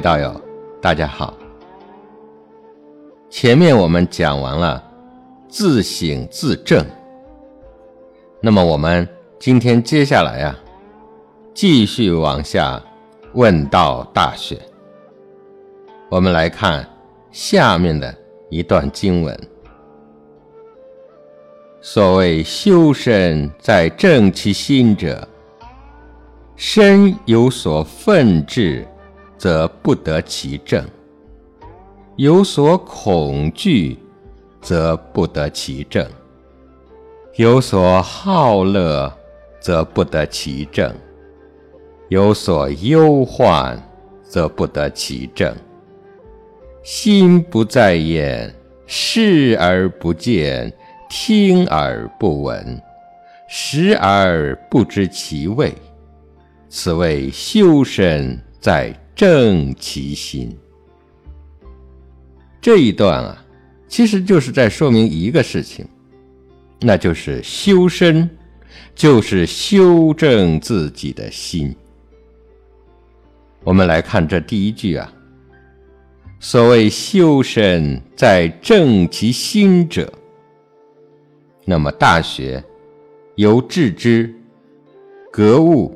道友，大家好。前面我们讲完了自省自正，那么我们今天接下来呀，继续往下问道大学。我们来看下面的一段经文：所谓修身在正其心者，身有所愤志。则不得其正；有所恐惧，则不得其正；有所好乐，则不得其正；有所忧患，则不得其正。心不在焉，视而不见，听而不闻，食而不知其味，此谓修身在。正其心，这一段啊，其实就是在说明一个事情，那就是修身，就是修正自己的心。我们来看这第一句啊，所谓修身在正其心者，那么大学由致知、格物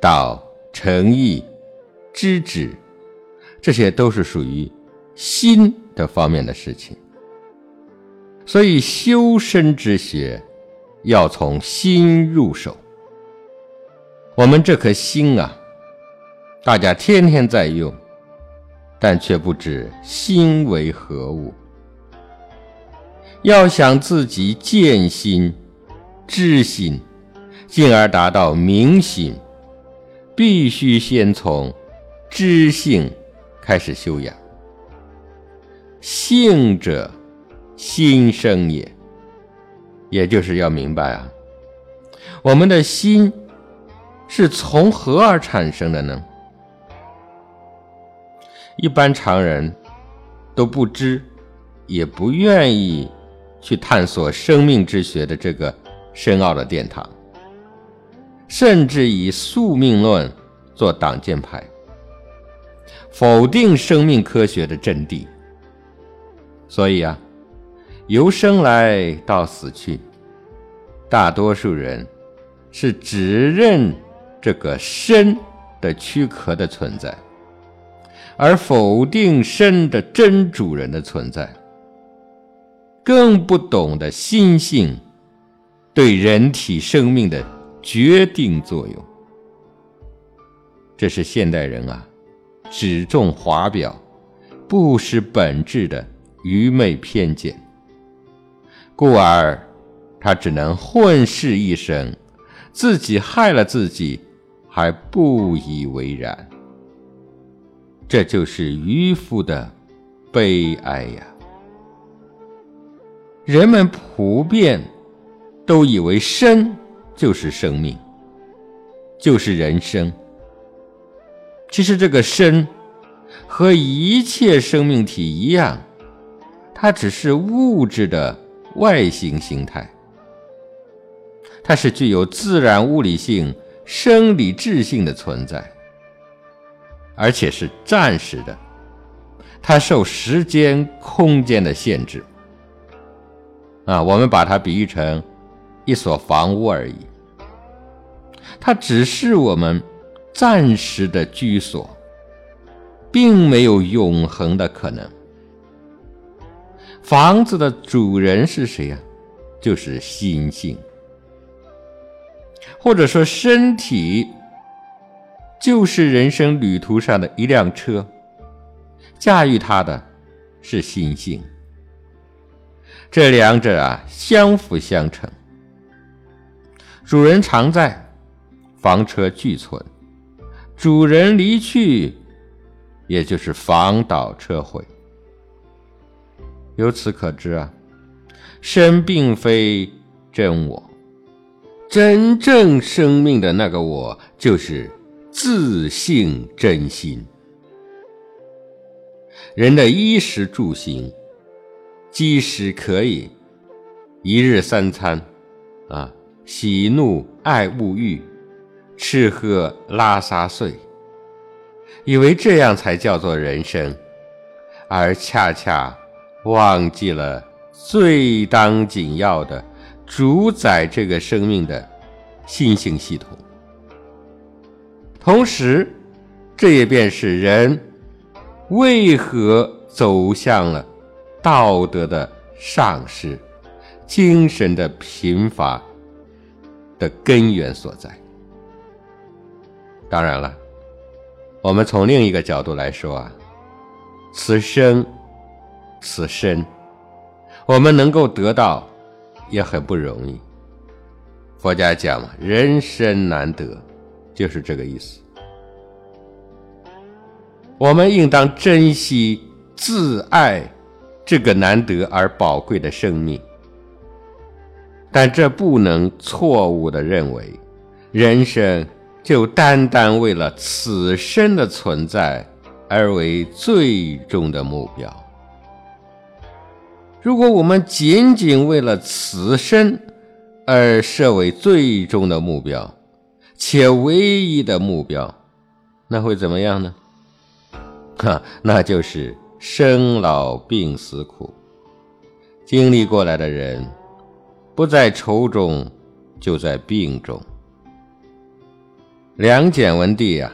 到诚意。知止，这些都是属于心的方面的事情。所以修身之学要从心入手。我们这颗心啊，大家天天在用，但却不知心为何物。要想自己见心、知心，进而达到明心，必须先从。知性开始修养，性者心生也，也就是要明白啊，我们的心是从何而产生的呢？一般常人都不知，也不愿意去探索生命之学的这个深奥的殿堂，甚至以宿命论做挡箭牌。否定生命科学的阵地，所以啊，由生来到死去，大多数人是只认这个身的躯壳的存在，而否定身的真主人的存在，更不懂得心性对人体生命的决定作用。这是现代人啊。只重华表，不失本质的愚昧偏见，故而他只能混世一生，自己害了自己，还不以为然。这就是渔夫的悲哀呀！人们普遍都以为生就是生命，就是人生。其实这个身和一切生命体一样，它只是物质的外形形态，它是具有自然物理性、生理质性的存在，而且是暂时的，它受时间、空间的限制。啊，我们把它比喻成一所房屋而已，它只是我们。暂时的居所，并没有永恒的可能。房子的主人是谁呀？就是心性，或者说身体，就是人生旅途上的一辆车，驾驭它的是心性。这两者啊，相辅相成。主人常在，房车俱存。主人离去，也就是房倒车毁。由此可知啊，身并非真我，真正生命的那个我，就是自性真心。人的衣食住行，即使可以一日三餐，啊，喜怒爱恶欲。吃喝拉撒睡，以为这样才叫做人生，而恰恰忘记了最当紧要的主宰这个生命的新型系统。同时，这也便是人为何走向了道德的丧失、精神的贫乏的根源所在。当然了，我们从另一个角度来说啊，此生此身，我们能够得到也很不容易。佛家讲嘛，人生难得，就是这个意思。我们应当珍惜自爱这个难得而宝贵的生命，但这不能错误的认为人生。就单单为了此生的存在而为最终的目标。如果我们仅仅为了此生而设为最终的目标，且唯一的目标，那会怎么样呢？哈，那就是生老病死苦。经历过来的人，不在愁中，就在病中。梁简文帝啊，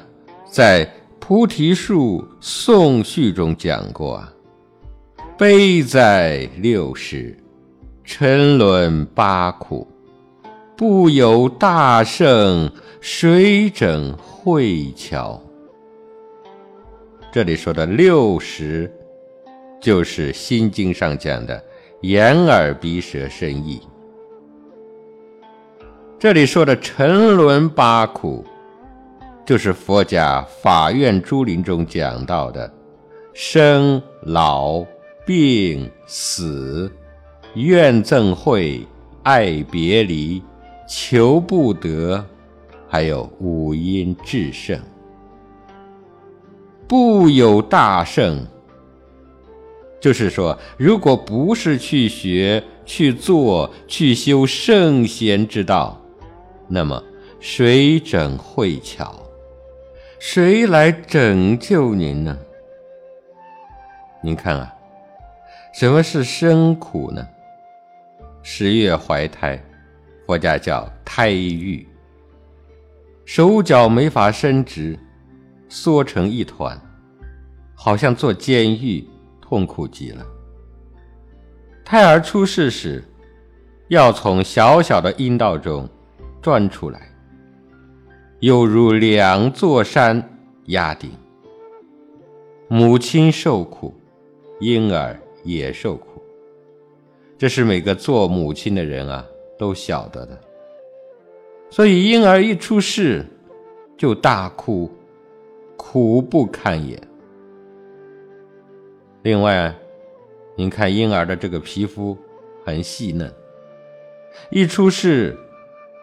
在《菩提树颂序》中讲过啊：“悲哉六十，沉沦八苦，不有大圣，谁整慧巧？”这里说的六十，就是《心经》上讲的眼耳鼻舌身意。这里说的沉沦八苦。就是佛家法院诸林中讲到的生老病死、怨憎会、爱别离、求不得，还有五阴炽盛。不有大圣，就是说，如果不是去学、去做、去修圣贤之道，那么谁整会巧？谁来拯救您呢？您看啊，什么是生苦呢？十月怀胎，佛家叫胎狱，手脚没法伸直，缩成一团，好像坐监狱，痛苦极了。胎儿出世时，要从小小的阴道中钻出来。犹如两座山压顶，母亲受苦，婴儿也受苦。这是每个做母亲的人啊都晓得的。所以婴儿一出世就大哭，苦不堪言。另外，您看婴儿的这个皮肤很细嫩，一出世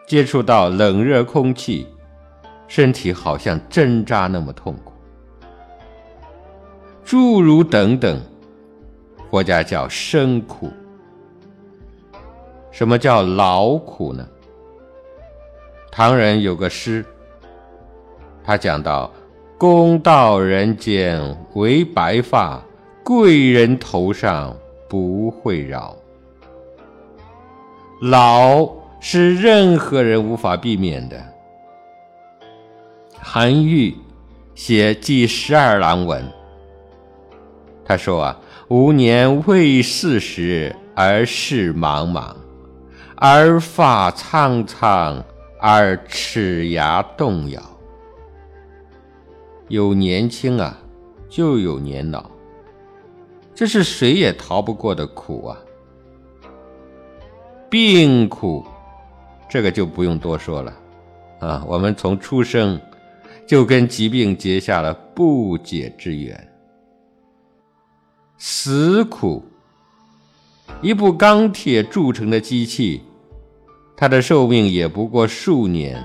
接触到冷热空气。身体好像针扎那么痛苦，诸如等等，佛家叫生苦。什么叫劳苦呢？唐人有个诗，他讲到：公道人间为白发，贵人头上不会饶。老是任何人无法避免的。韩愈写《记十二郎文》，他说啊：“吾年未四十而事茫茫，而发苍苍，而齿牙动摇。有年轻啊，就有年老，这是谁也逃不过的苦啊。病苦，这个就不用多说了啊。我们从出生。”就跟疾病结下了不解之缘。死苦，一部钢铁铸成的机器，它的寿命也不过数年、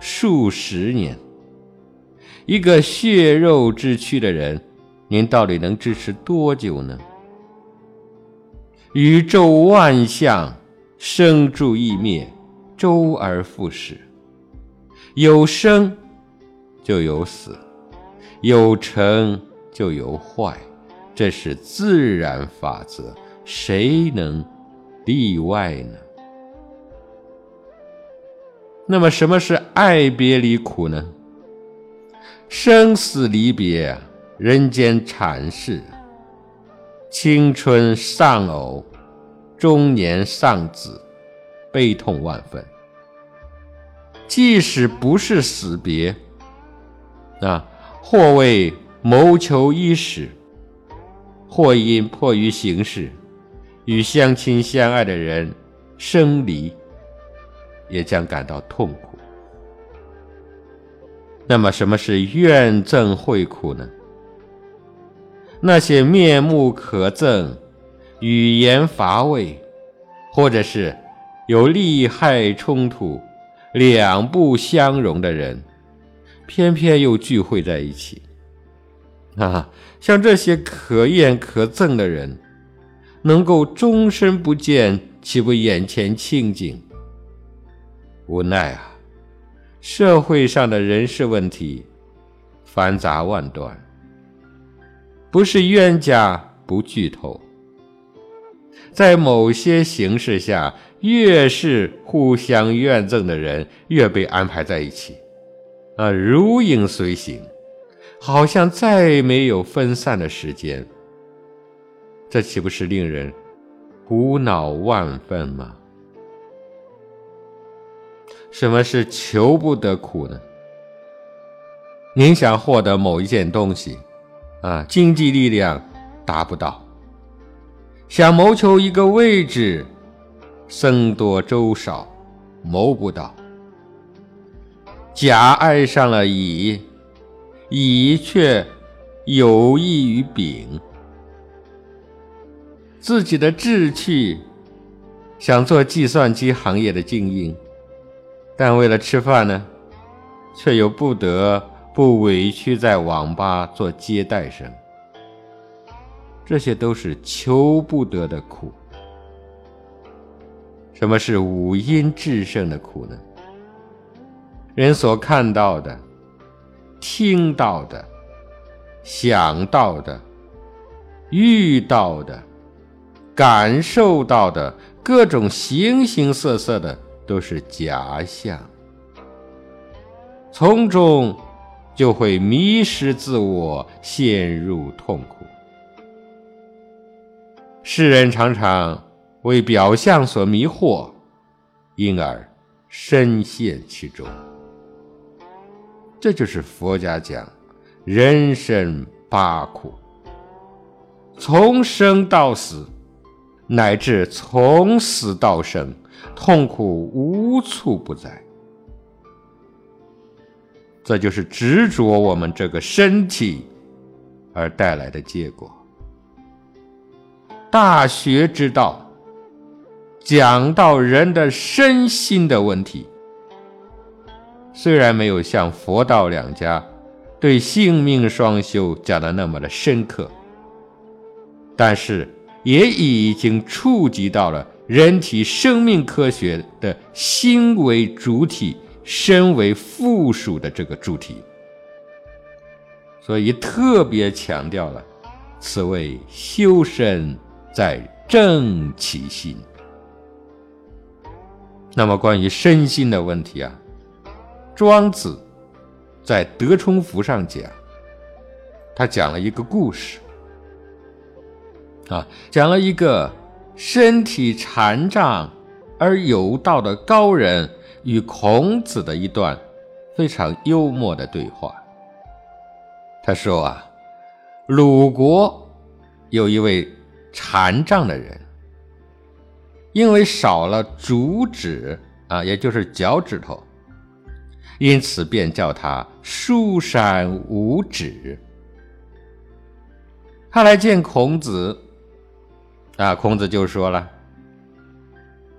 数十年。一个血肉之躯的人，您到底能支持多久呢？宇宙万象，生住异灭，周而复始，有生。就有死，有成就有坏，这是自然法则，谁能例外呢？那么，什么是爱别离苦呢？生死离别，人间禅事。青春丧偶，中年丧子，悲痛万分。即使不是死别，啊，或为谋求衣食，或因迫于形势，与相亲相爱的人生离。也将感到痛苦。那么，什么是怨憎会苦呢？那些面目可憎、语言乏味，或者是有利害冲突、两不相容的人，偏偏又聚会在一起。啊，像这些可厌可憎的人，能够终身不见，岂不眼前清净？无奈啊，社会上的人事问题繁杂万端，不是冤家不聚头。在某些形势下，越是互相怨憎的人，越被安排在一起，啊，如影随形，好像再没有分散的时间。这岂不是令人苦恼万分吗？什么是求不得苦呢？您想获得某一件东西，啊，经济力量达不到；想谋求一个位置，僧多粥少，谋不到。甲爱上了乙，乙却有意于丙。自己的志趣，想做计算机行业的精英。但为了吃饭呢，却又不得不委屈在网吧做接待生，这些都是求不得的苦。什么是五阴炽盛的苦呢？人所看到的、听到的、想到的、遇到的、感受到的各种形形色色的。都是假象，从中就会迷失自我，陷入痛苦。世人常常为表象所迷惑，因而深陷其中。这就是佛家讲人生八苦，从生到死，乃至从死到生。痛苦无处不在，这就是执着我们这个身体而带来的结果。大学之道讲到人的身心的问题，虽然没有像佛道两家对性命双修讲的那么的深刻，但是也已经触及到了。人体生命科学的心为主体，身为附属的这个主体，所以特别强调了，此谓修身在正其心。那么关于身心的问题啊，庄子在德充符上讲，他讲了一个故事，啊，讲了一个。身体残障而有道的高人与孔子的一段非常幽默的对话。他说：“啊，鲁国有一位残障的人，因为少了足趾啊，也就是脚趾头，因此便叫他书山无指。他来见孔子。”啊，孔子就说了：“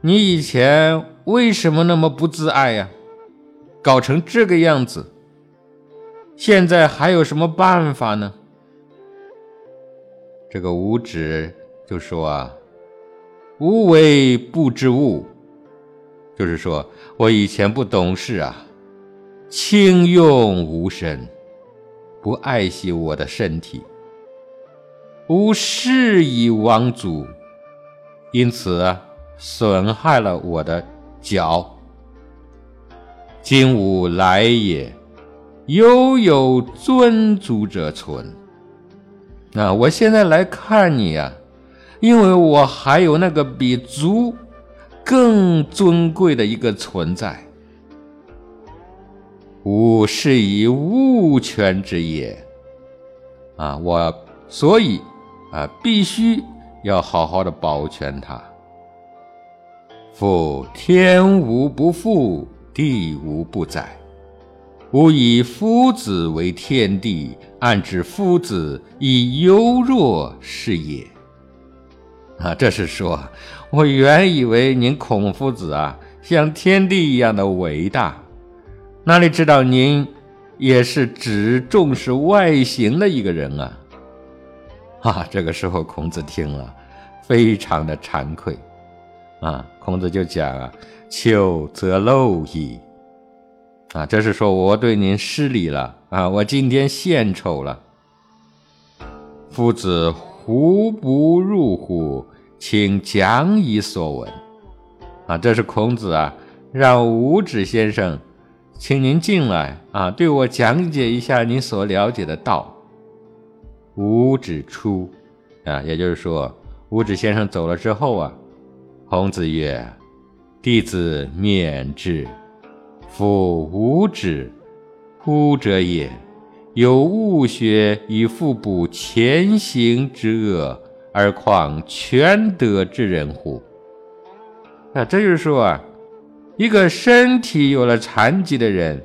你以前为什么那么不自爱呀？搞成这个样子，现在还有什么办法呢？”这个五指就说：“啊，无为不知物，就是说我以前不懂事啊，轻用无声，不爱惜我的身体，吾事以亡足，因此损害了我的脚。今吾来也，犹有尊足者存。那，我现在来看你啊，因为我还有那个比足更尊贵的一个存在。吾是以物权之也，啊，我所以啊，必须要好好的保全它。夫天无不覆，地无不载。吾以夫子为天地，暗指夫子以犹若是也。啊，这是说，我原以为您孔夫子啊，像天地一样的伟大。哪里知道您也是只重视外形的一个人啊！啊，这个时候孔子听了，非常的惭愧，啊，孔子就讲啊：“求则陋矣。”啊，这是说我对您失礼了啊，我今天献丑了。夫子胡不入乎？请讲以所闻。啊，这是孔子啊，让五指先生。请您进来啊，对我讲解一下您所了解的道。五指出，啊，也就是说，五指先生走了之后啊，孔子曰：“弟子免之。夫五指，乎者也，有物学以复补前行之恶，而况全德之人乎？”啊，这就是说啊。一个身体有了残疾的人，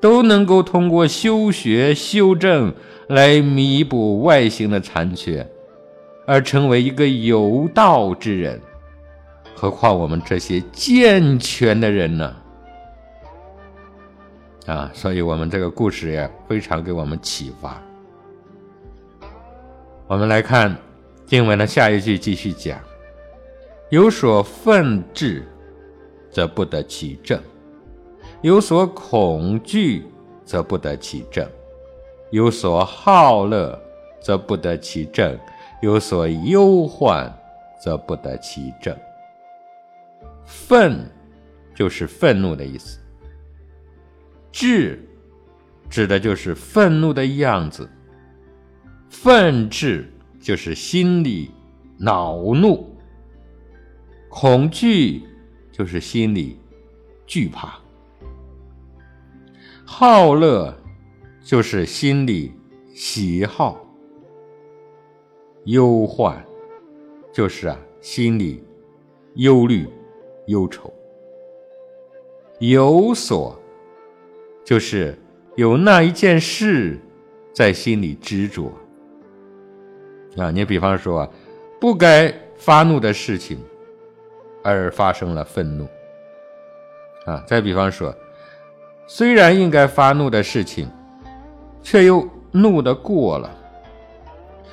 都能够通过修学修正来弥补外形的残缺，而成为一个有道之人。何况我们这些健全的人呢？啊，所以我们这个故事也非常给我们启发。我们来看经文的下一句，继续讲：有所愤志。则不得其正，有所恐惧，则不得其正；有所好乐，则不得其正；有所忧患，则不得其正。愤就是愤怒的意思，志指的就是愤怒的样子，愤志就是心里恼怒，恐惧。就是心里惧怕，好乐就是心里喜好，忧患就是啊心里忧虑忧愁，有所就是有那一件事在心里执着啊。你比方说不该发怒的事情。而发生了愤怒，啊！再比方说，虽然应该发怒的事情，却又怒得过了，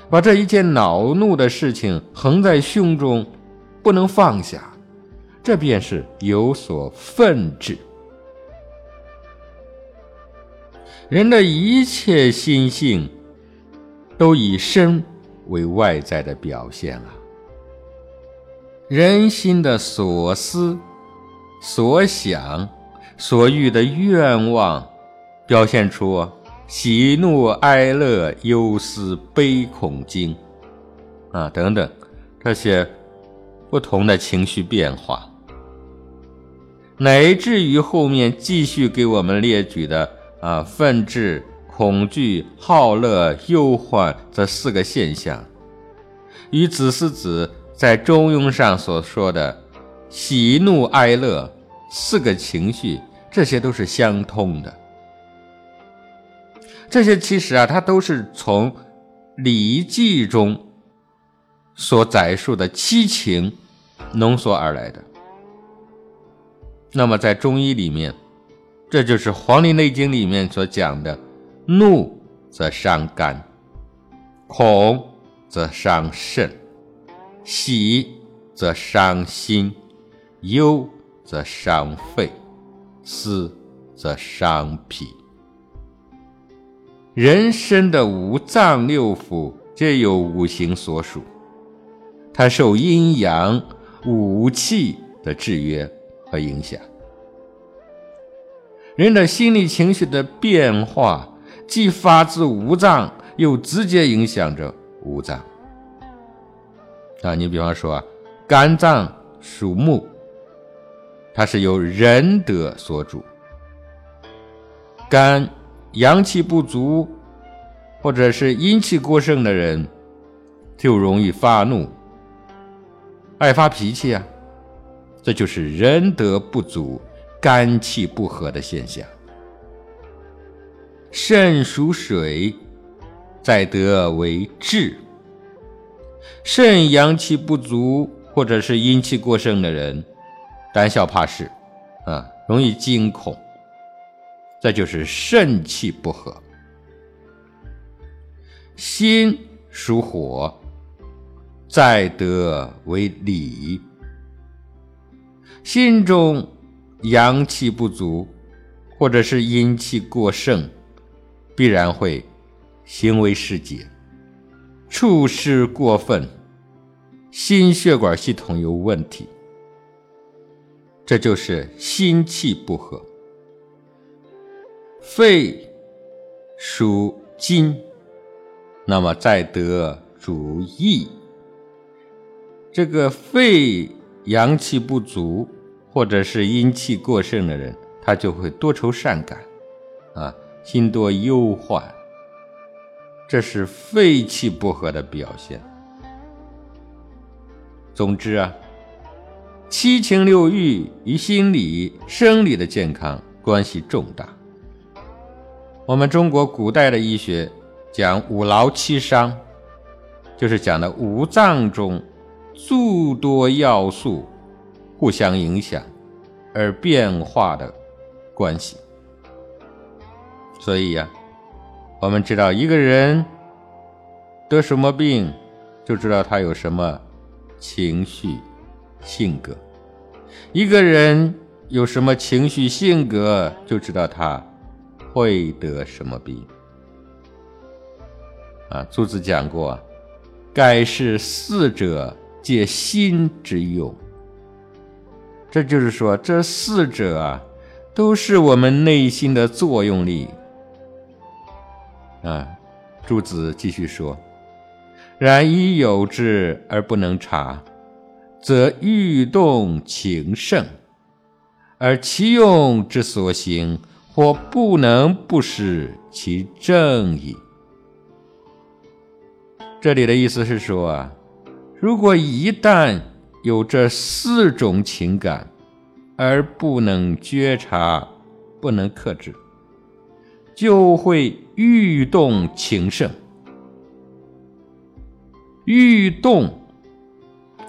把这一件恼怒的事情横在胸中，不能放下，这便是有所愤志。人的一切心性，都以身为外在的表现了。人心的所思、所想、所欲的愿望，表现出喜怒哀乐、忧思悲恐惊啊等等这些不同的情绪变化，乃至于后面继续给我们列举的啊愤志、恐惧、好乐、忧患这四个现象，与子思子。在《中庸》上所说的喜怒哀乐四个情绪，这些都是相通的。这些其实啊，它都是从《礼记》中所载述的七情浓缩而来的。那么在中医里面，这就是《黄帝内经》里面所讲的：怒则伤肝，恐则伤肾。喜则伤心，忧则伤肺，思则伤脾。人身的五脏六腑皆有五行所属，它受阴阳五气的制约和影响。人的心理情绪的变化，既发自五脏，又直接影响着五脏。啊，你比方说啊，肝脏属木，它是由仁德所主。肝阳气不足，或者是阴气过盛的人，就容易发怒、爱发脾气啊。这就是仁德不足、肝气不和的现象。肾属水，在德为志。肾阳气不足，或者是阴气过盛的人，胆小怕事，啊，容易惊恐。这就是肾气不和，心属火，在德为礼。心中阳气不足，或者是阴气过盛，必然会行为失节，处事过分，心血管系统有问题，这就是心气不和。肺属金，那么在得主义。这个肺阳气不足，或者是阴气过盛的人，他就会多愁善感，啊，心多忧患，这是肺气不和的表现。总之啊，七情六欲与心理、生理的健康关系重大。我们中国古代的医学讲五劳七伤，就是讲的五脏中诸多要素互相影响而变化的关系。所以呀，我们知道一个人得什么病，就知道他有什么情绪、性格；一个人有什么情绪、性格，就知道他。会得什么病？啊，朱子讲过，盖是四者皆心之用。这就是说，这四者啊，都是我们内心的作用力。啊，朱子继续说：然已有之而不能察，则欲动情盛，而其用之所行。或不能不失其正义。这里的意思是说啊，如果一旦有这四种情感，而不能觉察、不能克制，就会欲动情盛。欲动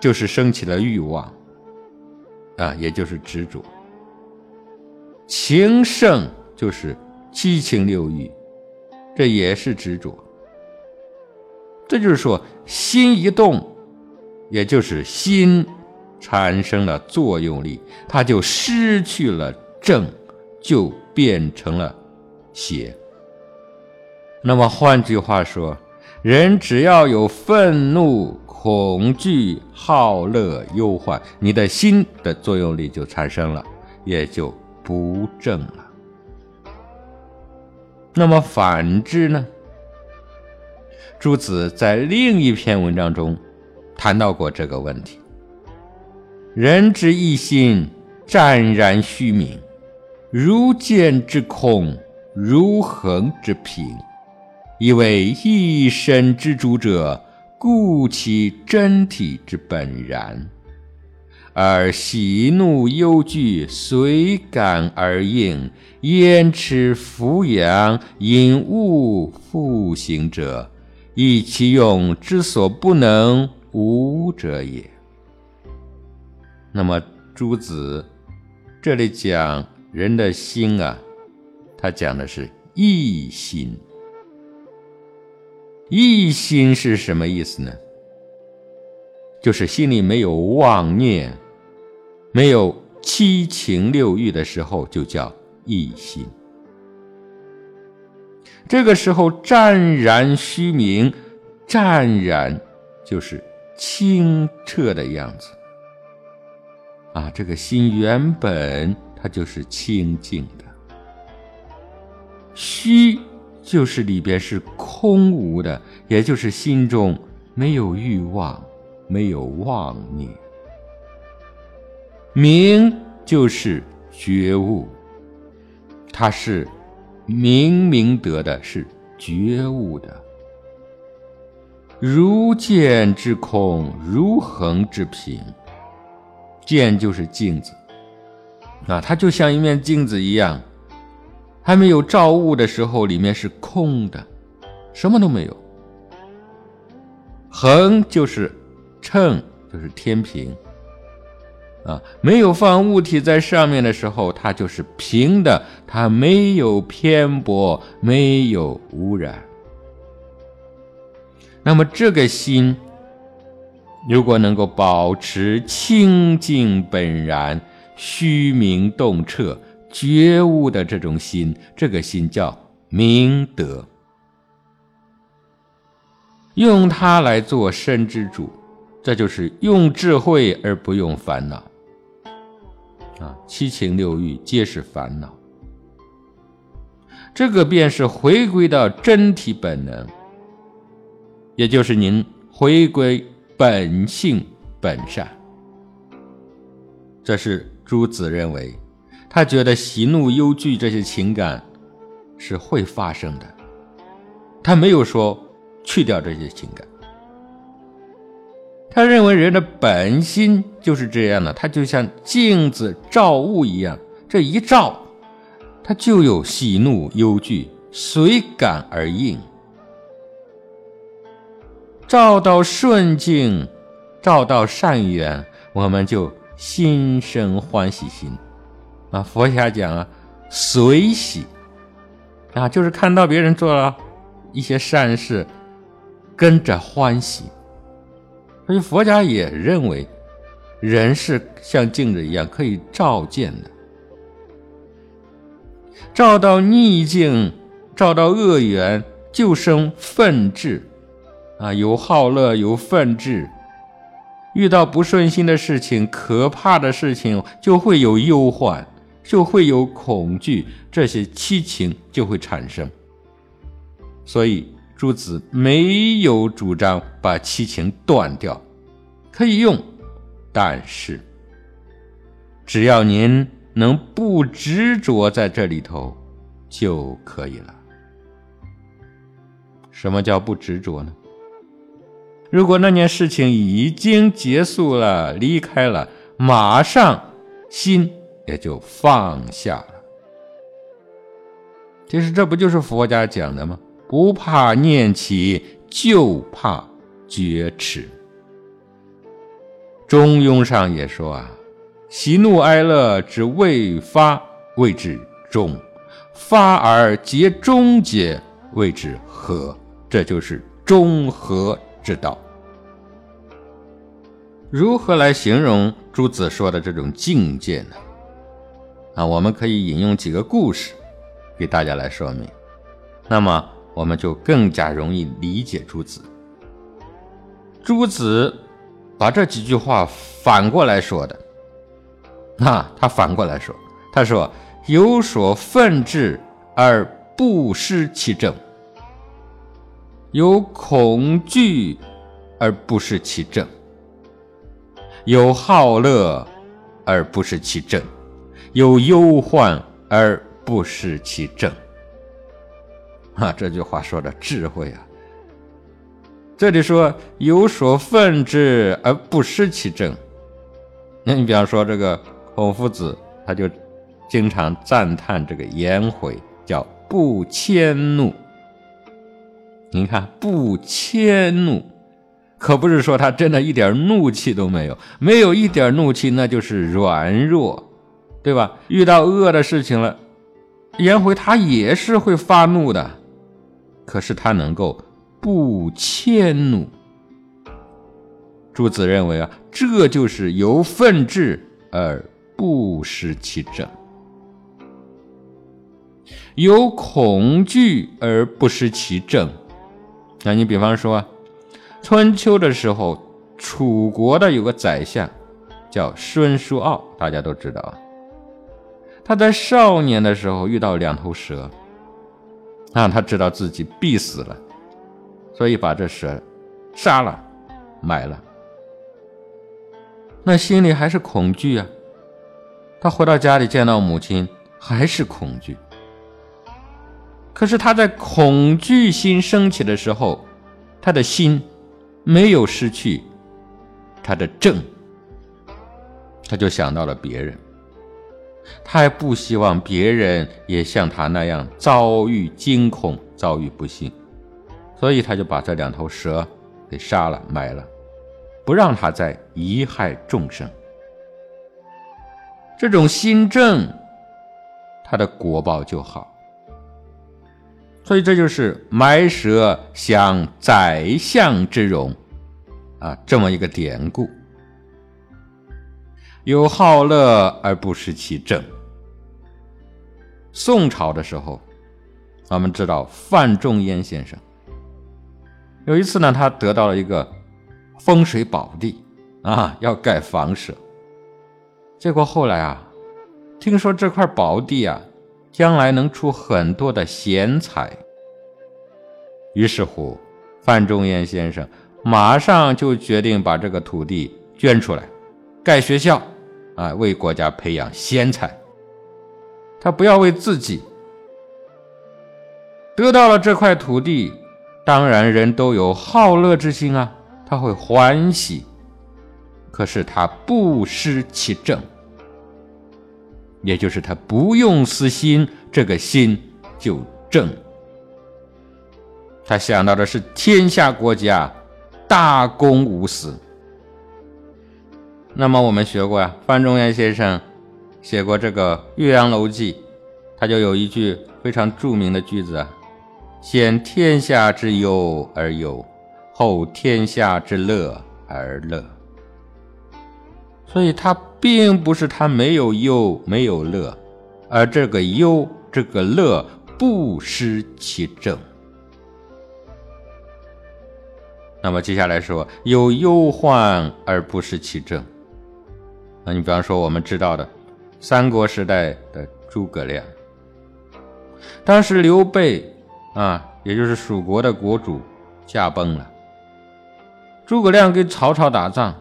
就是升起了欲望，啊，也就是执着。情圣就是七情六欲，这也是执着。这就是说，心一动，也就是心产生了作用力，它就失去了正，就变成了邪。那么换句话说，人只要有愤怒、恐惧、好乐、忧患，你的心的作用力就产生了，也就。不正了。那么反之呢？朱子在另一篇文章中谈到过这个问题：人之一心湛然虚明，如见之空，如恒之平。以为一身之主者，故其真体之本然。而喜怒忧惧随感而应，焉持俯仰引物复行者，亦其用之所不能无者也。那么朱子这里讲人的心啊，他讲的是一心。一心是什么意思呢？就是心里没有妄念。没有七情六欲的时候，就叫一心。这个时候湛然虚明，湛然就是清澈的样子。啊，这个心原本它就是清净的，虚就是里边是空无的，也就是心中没有欲望，没有妄念。明就是觉悟，它是明明德的，是觉悟的。如见之空，如恒之平。见就是镜子，啊，它就像一面镜子一样，还没有照物的时候，里面是空的，什么都没有。横就是秤，就是天平，啊，没有放物体在上面的时候，它就是平的，它没有偏颇，没有污染。那么这个心。如果能够保持清净本然、虚明洞彻、觉悟的这种心，这个心叫明德，用它来做身之主，这就是用智慧而不用烦恼。啊，七情六欲皆是烦恼，这个便是回归到真体本能，也就是您回归。本性本善，这是朱子认为，他觉得喜怒忧惧这些情感是会发生的，他没有说去掉这些情感。他认为人的本心就是这样的，他就像镜子照物一样，这一照，他就有喜怒忧惧，随感而应。照到顺境，照到善缘，我们就心生欢喜心。啊，佛家讲啊，随喜啊，就是看到别人做了一些善事，跟着欢喜。所以佛家也认为，人是像镜子一样可以照见的。照到逆境，照到恶缘，就生愤志。啊，有好乐，有愤志，遇到不顺心的事情、可怕的事情，就会有忧患，就会有恐惧，这些七情就会产生。所以，朱子没有主张把七情断掉，可以用，但是，只要您能不执着在这里头，就可以了。什么叫不执着呢？如果那件事情已经结束了，离开了，马上心也就放下了。其实这不就是佛家讲的吗？不怕念起，就怕觉迟。中庸上也说啊，喜怒哀乐之未发，谓之中；发而结中结，谓之和。这就是中和。之道，如何来形容朱子说的这种境界呢？啊，我们可以引用几个故事给大家来说明，那么我们就更加容易理解朱子。朱子把这几句话反过来说的，那他反过来说，他说：“有所愤志而不失其正。”有恐惧而不失其正，有好乐而不失其正，有忧患而不失其正。啊，这句话说的智慧啊！这里说有所愤之而不失其正，那你比方说这个孔夫子，他就经常赞叹这个颜回，叫不迁怒。您看，不迁怒，可不是说他真的一点怒气都没有，没有一点怒气，那就是软弱，对吧？遇到恶的事情了，颜回他也是会发怒的，可是他能够不迁怒。朱子认为啊，这就是有愤志而不失其正。有恐惧而不失其正。那你比方说啊，春秋的时候，楚国的有个宰相叫孙叔敖，大家都知道啊。他在少年的时候遇到两头蛇，啊，他知道自己必死了，所以把这蛇杀了，埋了。那心里还是恐惧啊。他回到家里见到母亲，还是恐惧。可是他在恐惧心升起的时候，他的心没有失去他的正，他就想到了别人，他还不希望别人也像他那样遭遇惊恐、遭遇不幸，所以他就把这两头蛇给杀了、埋了，不让他再贻害众生。这种心正，他的果报就好。所以这就是埋蛇享宰相之荣，啊，这么一个典故。有好乐而不失其正。宋朝的时候，我们知道范仲淹先生有一次呢，他得到了一个风水宝地啊，要盖房舍。结果后来啊，听说这块宝地啊。将来能出很多的贤才，于是乎，范仲淹先生马上就决定把这个土地捐出来，盖学校，啊，为国家培养贤才。他不要为自己得到了这块土地，当然人都有好乐之心啊，他会欢喜，可是他不失其正。也就是他不用私心，这个心就正。他想到的是天下国家，大公无私。那么我们学过呀，范仲淹先生写过这个《岳阳楼记》，他就有一句非常著名的句子：“先天下之忧而忧，后天下之乐而乐。”所以他并不是他没有忧没有乐，而这个忧这个乐不失其正。那么接下来说有忧患而不失其正。那你比方说我们知道的三国时代的诸葛亮，当时刘备啊，也就是蜀国的国主驾崩了，诸葛亮跟曹操打仗。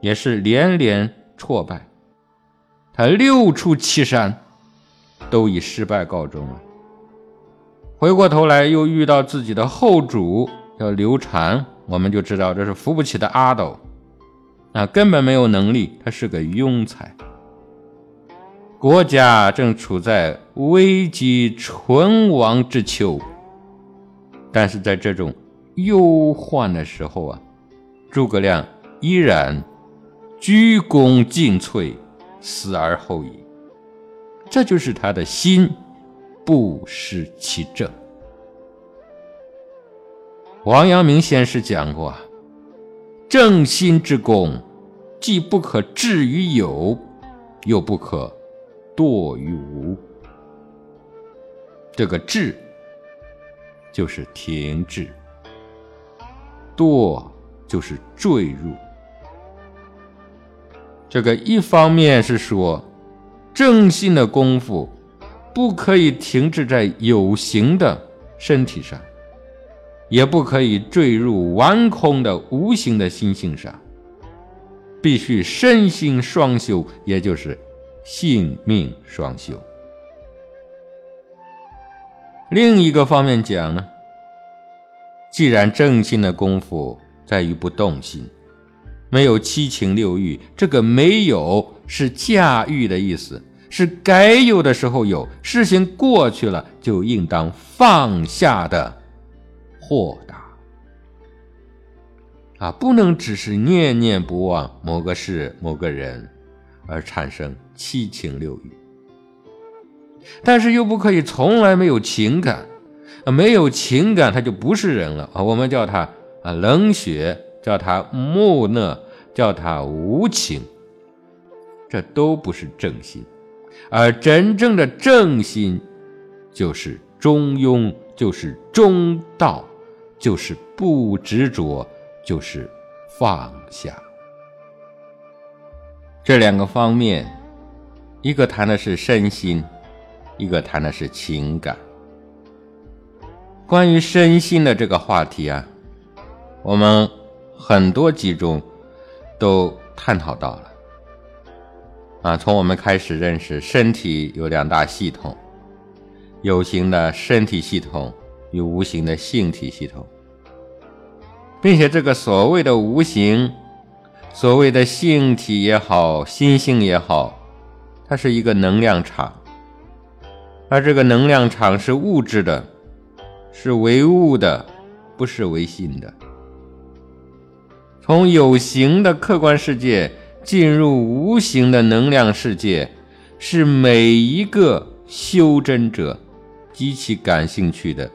也是连连挫败，他六出祁山，都以失败告终了。回过头来又遇到自己的后主叫刘禅，我们就知道这是扶不起的阿斗，啊，根本没有能力，他是个庸才。国家正处在危机存亡之秋，但是在这种忧患的时候啊，诸葛亮依然。鞠躬尽瘁，死而后已。这就是他的心不失其正。王阳明先生讲过：“正心之功，既不可至于有，又不可堕于无。”这个“至”就是停滞，“堕”就是坠入。这个一方面是说，正心的功夫不可以停滞在有形的身体上，也不可以坠入完空的无形的心性上，必须身心双修，也就是性命双修。另一个方面讲呢，既然正心的功夫在于不动心。没有七情六欲，这个没有是驾驭的意思，是该有的时候有，事情过去了就应当放下的豁达。啊，不能只是念念不忘某个事、某个人而产生七情六欲，但是又不可以从来没有情感，没有情感他就不是人了。啊，我们叫他啊冷血，叫他木讷。叫他无情，这都不是正心，而真正的正心，就是中庸，就是中道，就是不执着，就是放下。这两个方面，一个谈的是身心，一个谈的是情感。关于身心的这个话题啊，我们很多集中都探讨到了。啊，从我们开始认识身体有两大系统，有形的身体系统与无形的性体系统，并且这个所谓的无形。所谓的性体也好，心性也好，它是一个能量场，而这个能量场是物质的，是唯物的，不是唯心的。从有形的客观世界进入无形的能量世界，是每一个修真者极其感兴趣的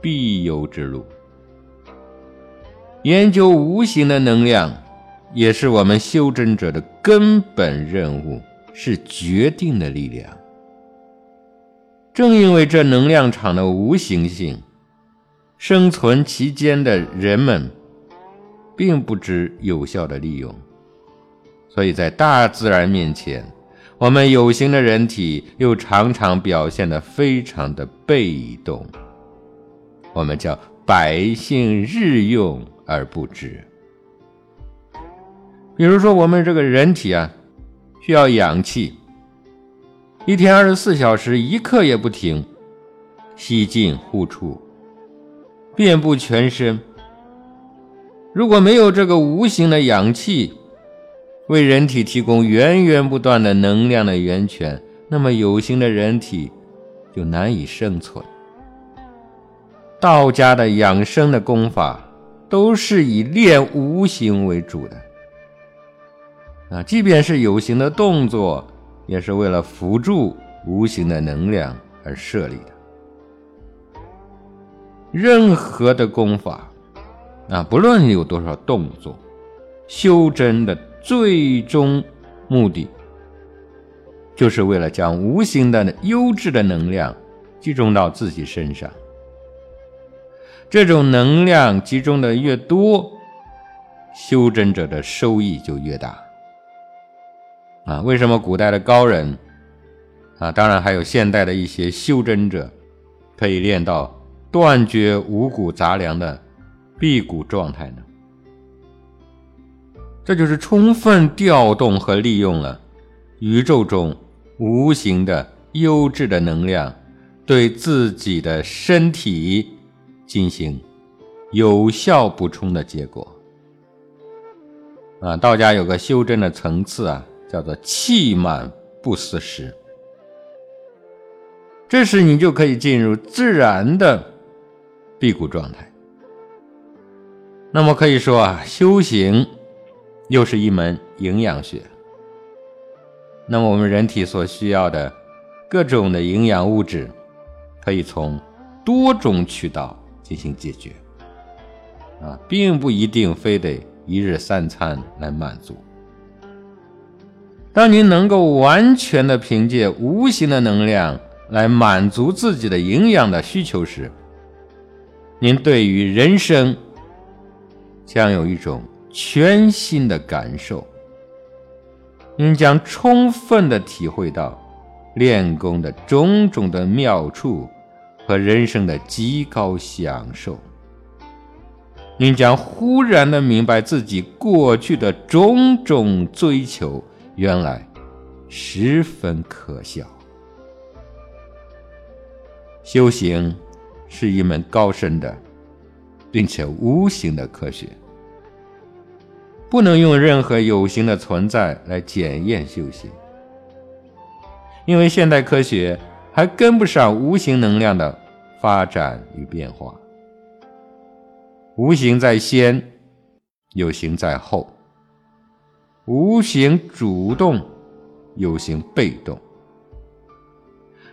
必由之路。研究无形的能量。也是我们修真者的根本任务，是决定的力量。正因为这能量场的无形性，生存其间的人们并不知有效的利用，所以在大自然面前，我们有形的人体又常常表现得非常的被动。我们叫百姓日用而不知。比如说，我们这个人体啊，需要氧气，一天二十四小时，一刻也不停，吸进呼出，遍布全身。如果没有这个无形的氧气，为人体提供源源不断的能量的源泉，那么有形的人体就难以生存。道家的养生的功法，都是以练无形为主的。啊，即便是有形的动作，也是为了辅助无形的能量而设立的。任何的功法，啊，不论有多少动作，修真的最终目的，就是为了将无形的优质的能量集中到自己身上。这种能量集中的越多，修真者的收益就越大。啊，为什么古代的高人，啊，当然还有现代的一些修真者，可以练到断绝五谷杂粮的辟谷状态呢？这就是充分调动和利用了宇宙中无形的优质的能量，对自己的身体进行有效补充的结果。啊，道家有个修真的层次啊。叫做气满不思食，这时你就可以进入自然的辟谷状态。那么可以说啊，修行又是一门营养学。那么我们人体所需要的各种的营养物质，可以从多种渠道进行解决，啊，并不一定非得一日三餐来满足。当您能够完全的凭借无形的能量来满足自己的营养的需求时，您对于人生将有一种全新的感受。您将充分的体会到练功的种种的妙处和人生的极高享受。您将忽然的明白自己过去的种种追求。原来十分可笑。修行是一门高深的，并且无形的科学，不能用任何有形的存在来检验修行，因为现代科学还跟不上无形能量的发展与变化。无形在先，有形在后。无形主动，有形被动。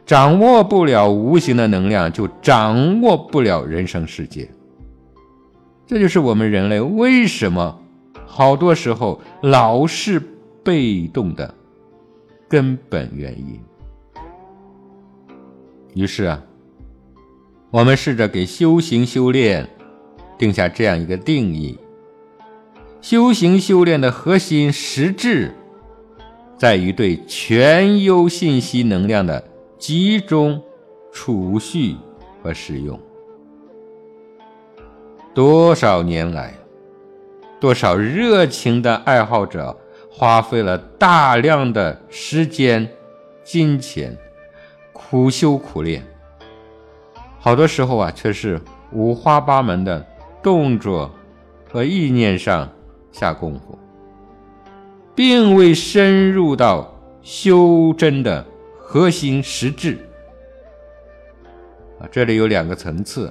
掌握不了无形的能量，就掌握不了人生世界。这就是我们人类为什么好多时候老是被动的根本原因。于是啊，我们试着给修行修炼定下这样一个定义：修行修炼的核心实质，在于对全优信息能量的集中、储蓄和使用。多少年来，多少热情的爱好者花费了大量的时间、金钱，苦修苦练。好多时候啊，却是五花八门的动作和意念上下功夫，并未深入到修真的核心实质。啊，这里有两个层次。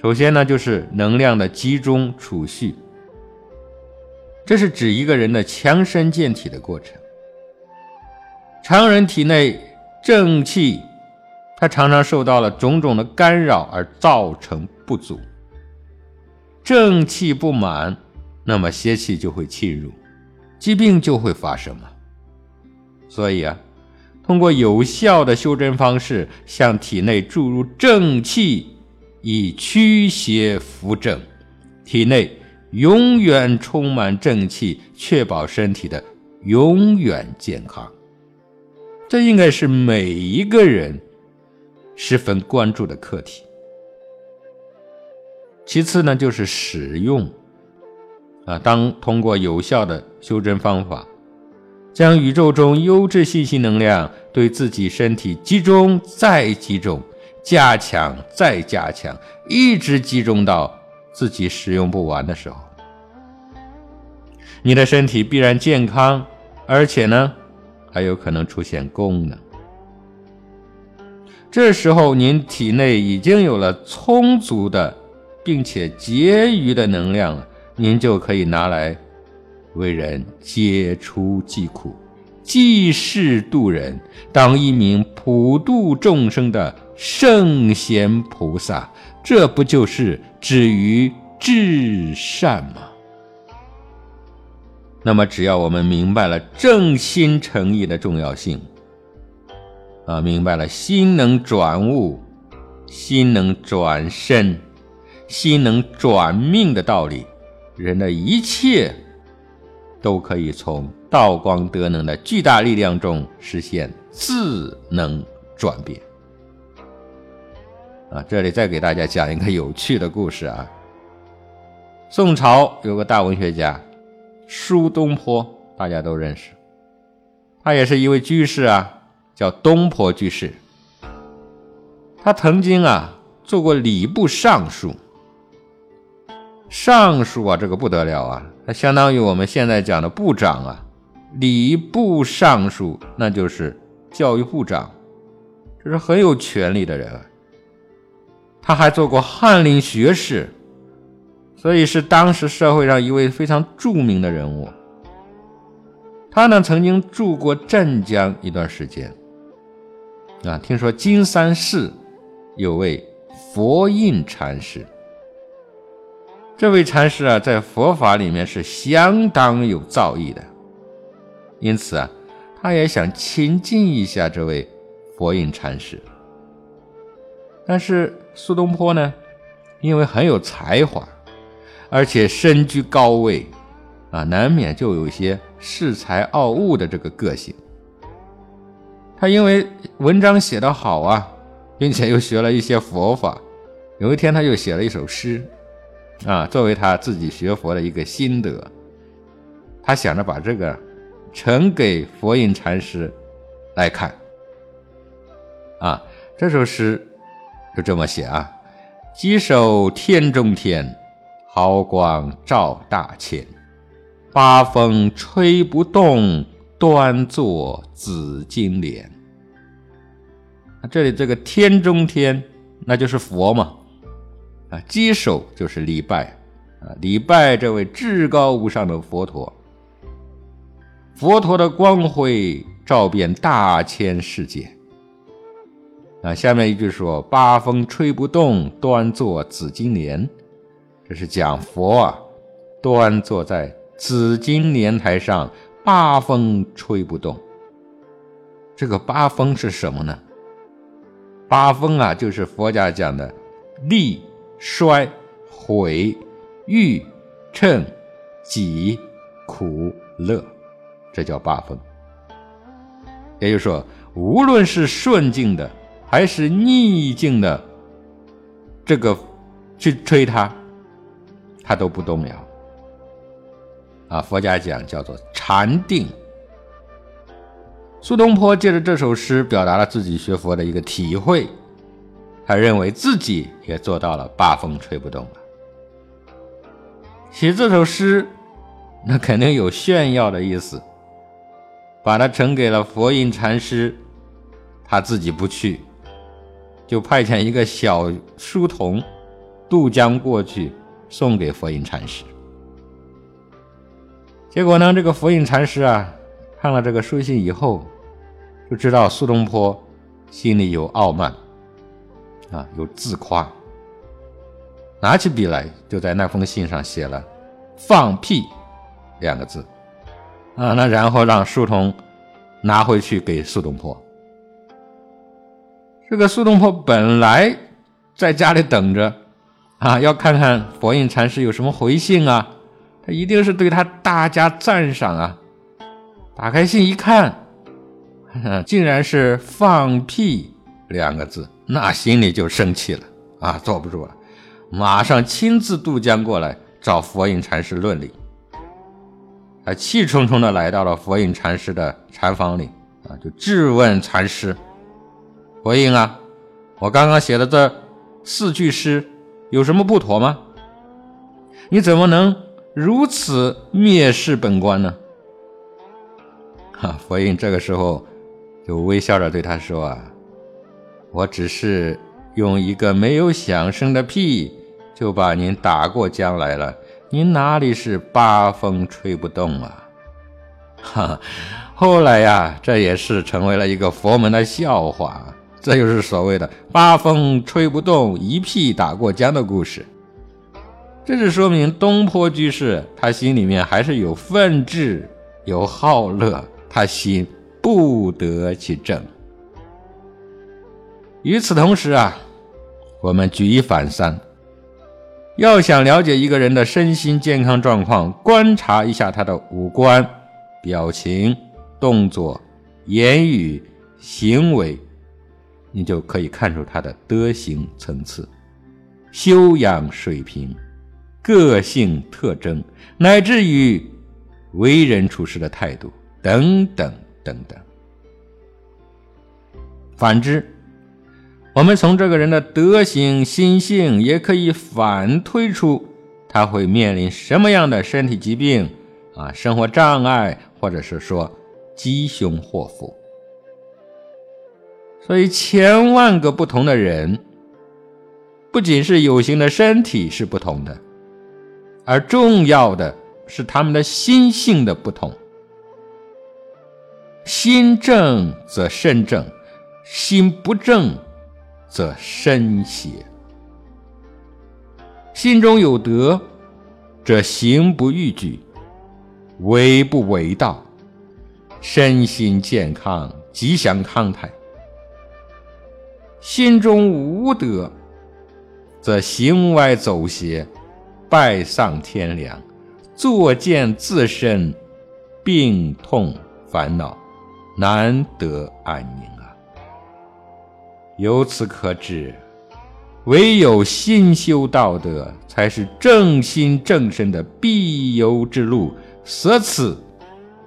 首先呢，就是能量的集中储蓄，这是指一个人的强身健体的过程。常人体内正气。它常常受到了种种的干扰而造成不足，正气不满，那么邪气就会侵入，疾病就会发生嘛。所以啊，通过有效的修真方式，向体内注入正气，以驱邪扶正，体内永远充满正气，确保身体的永远健康。这应该是每一个人。十分关注的课题。其次呢，就是使用，啊，当通过有效的修真方法，将宇宙中优质信息能量对自己身体集中再集中，加强再加强，一直集中到自己使用不完的时候，你的身体必然健康，而且呢，还有可能出现功能。这时候，您体内已经有了充足的，并且结余的能量了，您就可以拿来为人解除疾苦，济世度人，当一名普度众生的圣贤菩萨。这不就是止于至善吗？那么，只要我们明白了正心诚意的重要性。啊，明白了，心能转物，心能转身，心能转命的道理，人的一切都可以从道光德能的巨大力量中实现自能转变。啊，这里再给大家讲一个有趣的故事啊。宋朝有个大文学家苏东坡，大家都认识，他也是一位居士啊。叫东坡居士，他曾经啊做过礼部尚书。尚书啊，这个不得了啊，他相当于我们现在讲的部长啊。礼部尚书那就是教育部长，这是很有权力的人。他还做过翰林学士，所以是当时社会上一位非常著名的人物。他呢曾经住过镇江一段时间。啊，听说金山寺有位佛印禅师，这位禅师啊，在佛法里面是相当有造诣的，因此啊，他也想亲近一下这位佛印禅师。但是苏东坡呢，因为很有才华，而且身居高位，啊，难免就有一些恃才傲物的这个个性。他因为文章写得好啊，并且又学了一些佛法，有一天他就写了一首诗，啊，作为他自己学佛的一个心得。他想着把这个呈给佛印禅师来看。啊，这首诗就这么写啊：稽首天中天，毫光照大千，八风吹不动。端坐紫金莲，这里这个天中天，那就是佛嘛，啊，稽首就是礼拜，啊，礼拜这位至高无上的佛陀，佛陀的光辉照遍大千世界，啊，下面一句说八风吹不动，端坐紫金莲，这是讲佛啊，端坐在紫金莲台上。八风吹不动，这个八风是什么呢？八风啊，就是佛家讲的利、衰、毁、欲、称、己、苦、乐，这叫八风。也就是说，无论是顺境的还是逆境的，这个去吹它，他都不动摇。啊，佛家讲叫做禅定。苏东坡借着这首诗，表达了自己学佛的一个体会。他认为自己也做到了八风吹不动了。写这首诗，那肯定有炫耀的意思，把它呈给了佛印禅师，他自己不去，就派遣一个小书童渡江过去送给佛印禅师。结果呢，这个佛印禅师啊，看了这个书信以后。就知道苏东坡心里有傲慢，啊，有自夸。拿起笔来，就在那封信上写了“放屁”两个字，啊，那然后让书童拿回去给苏东坡。这个苏东坡本来在家里等着，啊，要看看佛印禅师有什么回信啊，他一定是对他大加赞赏啊。打开信一看。竟然是放屁两个字，那心里就生气了啊，坐不住了，马上亲自渡江过来找佛印禅师论理。他气冲冲的来到了佛印禅师的禅房里啊，就质问禅师：“佛印啊，我刚刚写的这四句诗有什么不妥吗？你怎么能如此蔑视本官呢？”哈，佛印这个时候。就微笑着对他说：“啊，我只是用一个没有响声的屁，就把您打过江来了。您哪里是八风吹不动啊？”哈，后来呀，这也是成为了一个佛门的笑话。这就是所谓的“八风吹不动，一屁打过江”的故事。这是说明东坡居士他心里面还是有愤志，有好乐，他心。不得其正。与此同时啊，我们举一反三，要想了解一个人的身心健康状况，观察一下他的五官、表情、动作、言语、行为，你就可以看出他的德行层次、修养水平、个性特征，乃至于为人处事的态度等等。等等。反之，我们从这个人的德行、心性，也可以反推出他会面临什么样的身体疾病啊、生活障碍，或者是说吉凶祸福。所以，千万个不同的人，不仅是有形的身体是不同的，而重要的是他们的心性的不同。心正则身正，心不正则身邪。心中有德，则行不逾矩，为不为道，身心健康，吉祥康泰；心中无德，则行歪走邪，败丧天良，作践自身，病痛烦恼。难得安宁啊！由此可知，唯有心修道德，才是正心正身的必由之路，舍此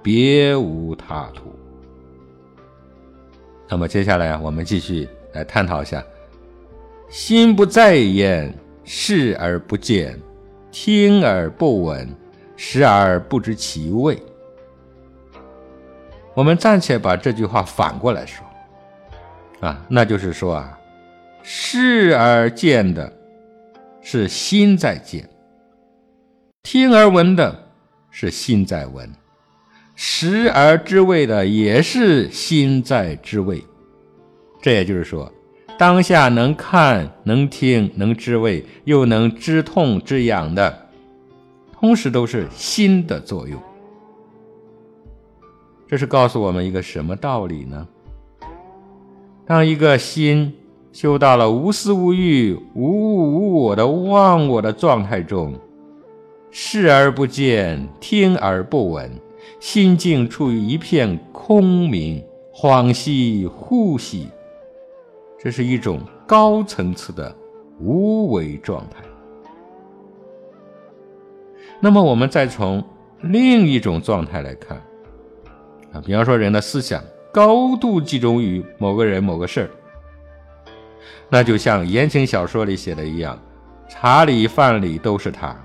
别无他途。那么接下来，我们继续来探讨一下：心不在焉，视而不见，听而不闻，食而不知其味。我们暂且把这句话反过来说，啊，那就是说啊，视而见的是心在见，听而闻的是心在闻，食而知味的也是心在知味。这也就是说，当下能看、能听、能知味，又能知痛知痒的，同时都是心的作用。这是告诉我们一个什么道理呢？当一个心修到了无私无欲、无物无我的忘我的状态中，视而不见，听而不闻，心境处于一片空明、恍兮惚兮，这是一种高层次的无为状态。那么，我们再从另一种状态来看，啊，比方说人的思想高度集中于某个人、某个事儿。那就像言情小说里写的一样，茶里饭里都是他。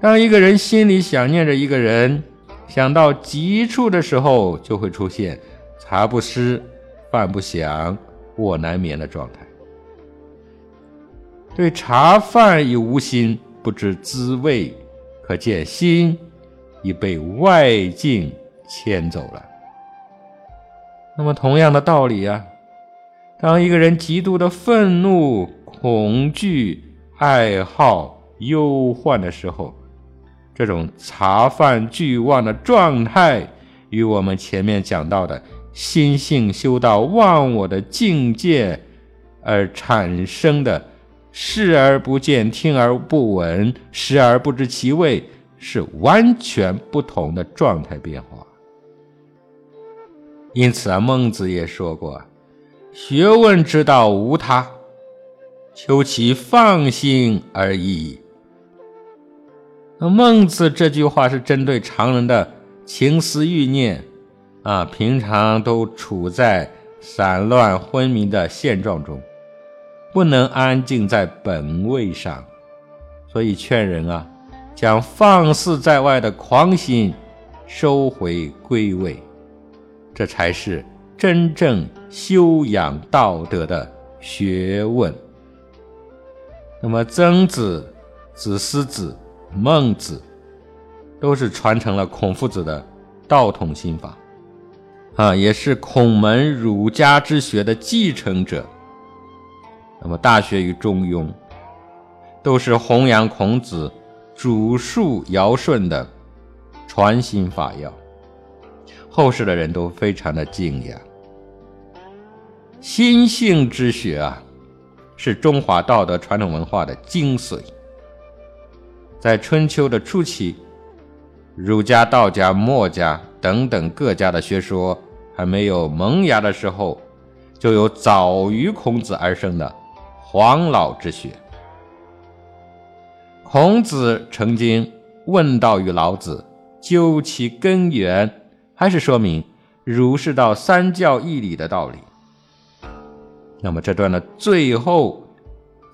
当一个人心里想念着一个人，想到急处的时候，就会出现茶不思、饭不想、卧难眠的状态。对茶饭已无心，不知滋味，可见心已被外境牵走了。那么，同样的道理呀。当一个人极度的愤怒、恐惧、爱好、忧患的时候，这种茶饭俱忘的状态，与我们前面讲到的心性修到忘我的境界而产生的视而不见、听而不闻、食而不知其味，是完全不同的状态变化。因此啊，孟子也说过。学问之道无他，求其放心而已。那孟子这句话是针对常人的情思欲念啊，平常都处在散乱昏迷的现状中，不能安静在本位上，所以劝人啊，将放肆在外的狂心收回归位，这才是。真正修养道德的学问。那么，曾子、子思子、孟子，都是传承了孔夫子的道统心法，啊，也是孔门儒家之学的继承者。那么，《大学》与《中庸》，都是弘扬孔子主述尧舜的传心法要。后世的人都非常的敬仰。心性之学啊，是中华道德传统文化的精髓。在春秋的初期，儒家、道家、墨家等等各家的学说还没有萌芽的时候，就有早于孔子而生的黄老之学。孔子曾经问道于老子，究其根源，还是说明儒释道三教义理的道理。那么这段的最后，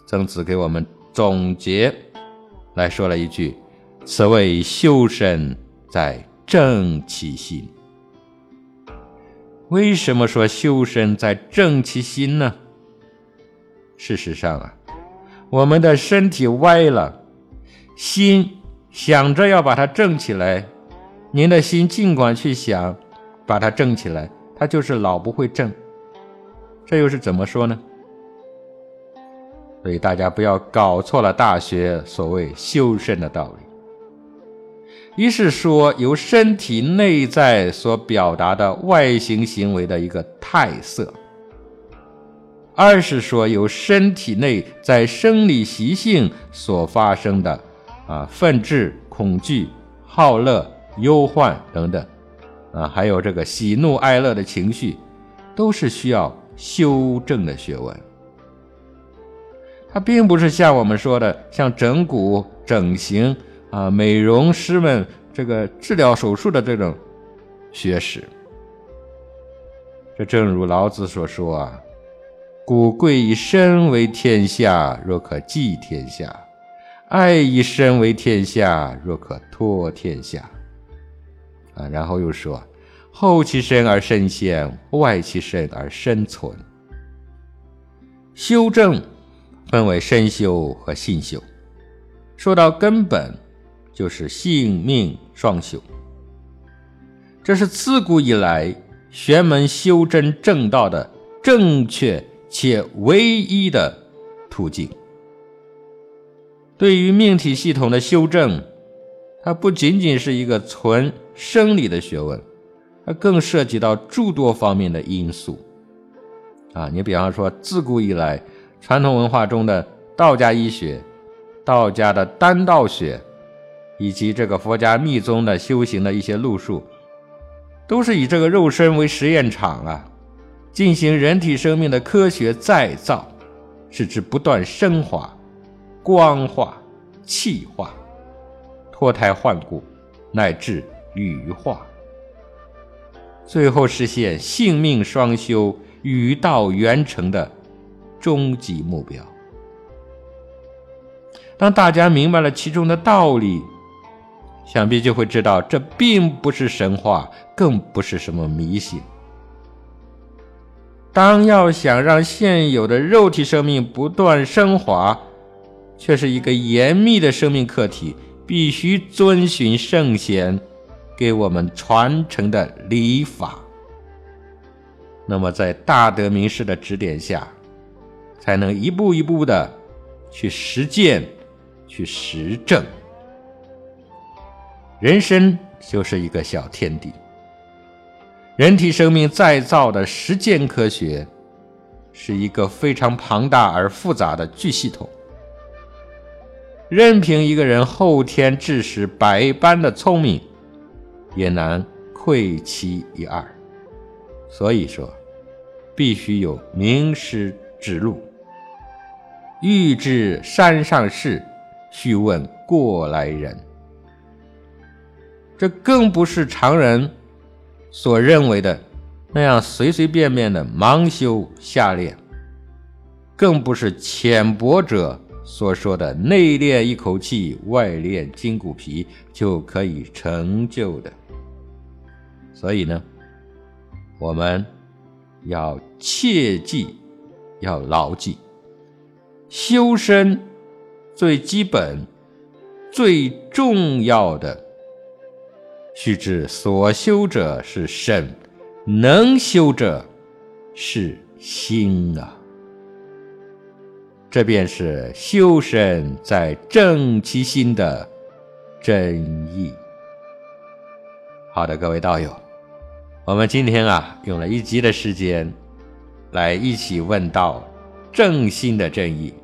曾子给我们总结来说了一句：“此谓修身在正其心。”为什么说修身在正其心呢？事实上啊，我们的身体歪了，心想着要把它正起来，您的心尽管去想把它正起来，它就是老不会正。这又是怎么说呢？所以大家不要搞错了《大学》所谓修身的道理。一是说由身体内在所表达的外形行为的一个态色；二是说由身体内在生理习性所发生的啊愤志、恐惧、好乐、忧患等等啊，还有这个喜怒哀乐的情绪，都是需要。修正的学问，它并不是像我们说的，像整骨、整形啊、美容师们这个治疗手术的这种学识。这正如老子所说啊：“古贵以身为天下，若可寄天下；爱以身为天下，若可托天下。”啊，然后又说。后其身而身先，外其身而身存。修正分为身修和心修，说到根本，就是性命双修。这是自古以来玄门修真正道的正确且唯一的途径。对于命体系统的修正，它不仅仅是一个纯生理的学问。它更涉及到诸多方面的因素，啊，你比方说，自古以来传统文化中的道家医学、道家的丹道学，以及这个佛家密宗的修行的一些路数，都是以这个肉身为实验场啊，进行人体生命的科学再造，使之不断升华、光化、气化、脱胎换骨，乃至羽化，最后实现性命双修。与道圆成的终极目标。当大家明白了其中的道理，想必就会知道，这并不是神话，更不是什么迷信。当要想让现有的肉体生命不断升华，却是一个严密的生命课题，必须遵循圣贤给我们传承的礼法。那么，在大德名师的指点下，才能一步一步的去实践、去实证。人生就是一个小天地，人体生命再造的实践科学，是一个非常庞大而复杂的巨系统。任凭一个人后天智识百般的聪明，也难窥其一二。所以说，必须有名师指路。欲知山上事，须问过来人。这更不是常人所认为的那样随随便便的盲修瞎练，更不是浅薄者所说的内练一口气，外练筋骨皮就可以成就的。所以呢？我们要切记，要牢记，修身最基本、最重要的，须知所修者是身，能修者是心啊！这便是修身在正其心的真意。好的，各位道友。我们今天啊，用了一集的时间，来一起问道正心的正义，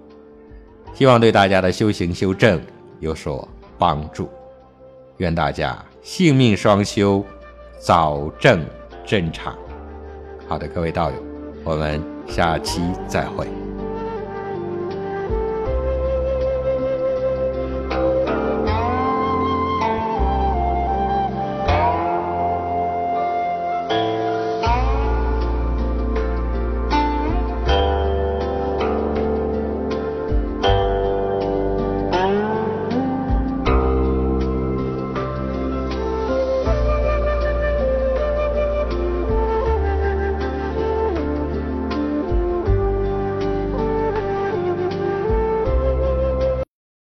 希望对大家的修行修正有所帮助。愿大家性命双修，早正正常。好的，各位道友，我们下期再会。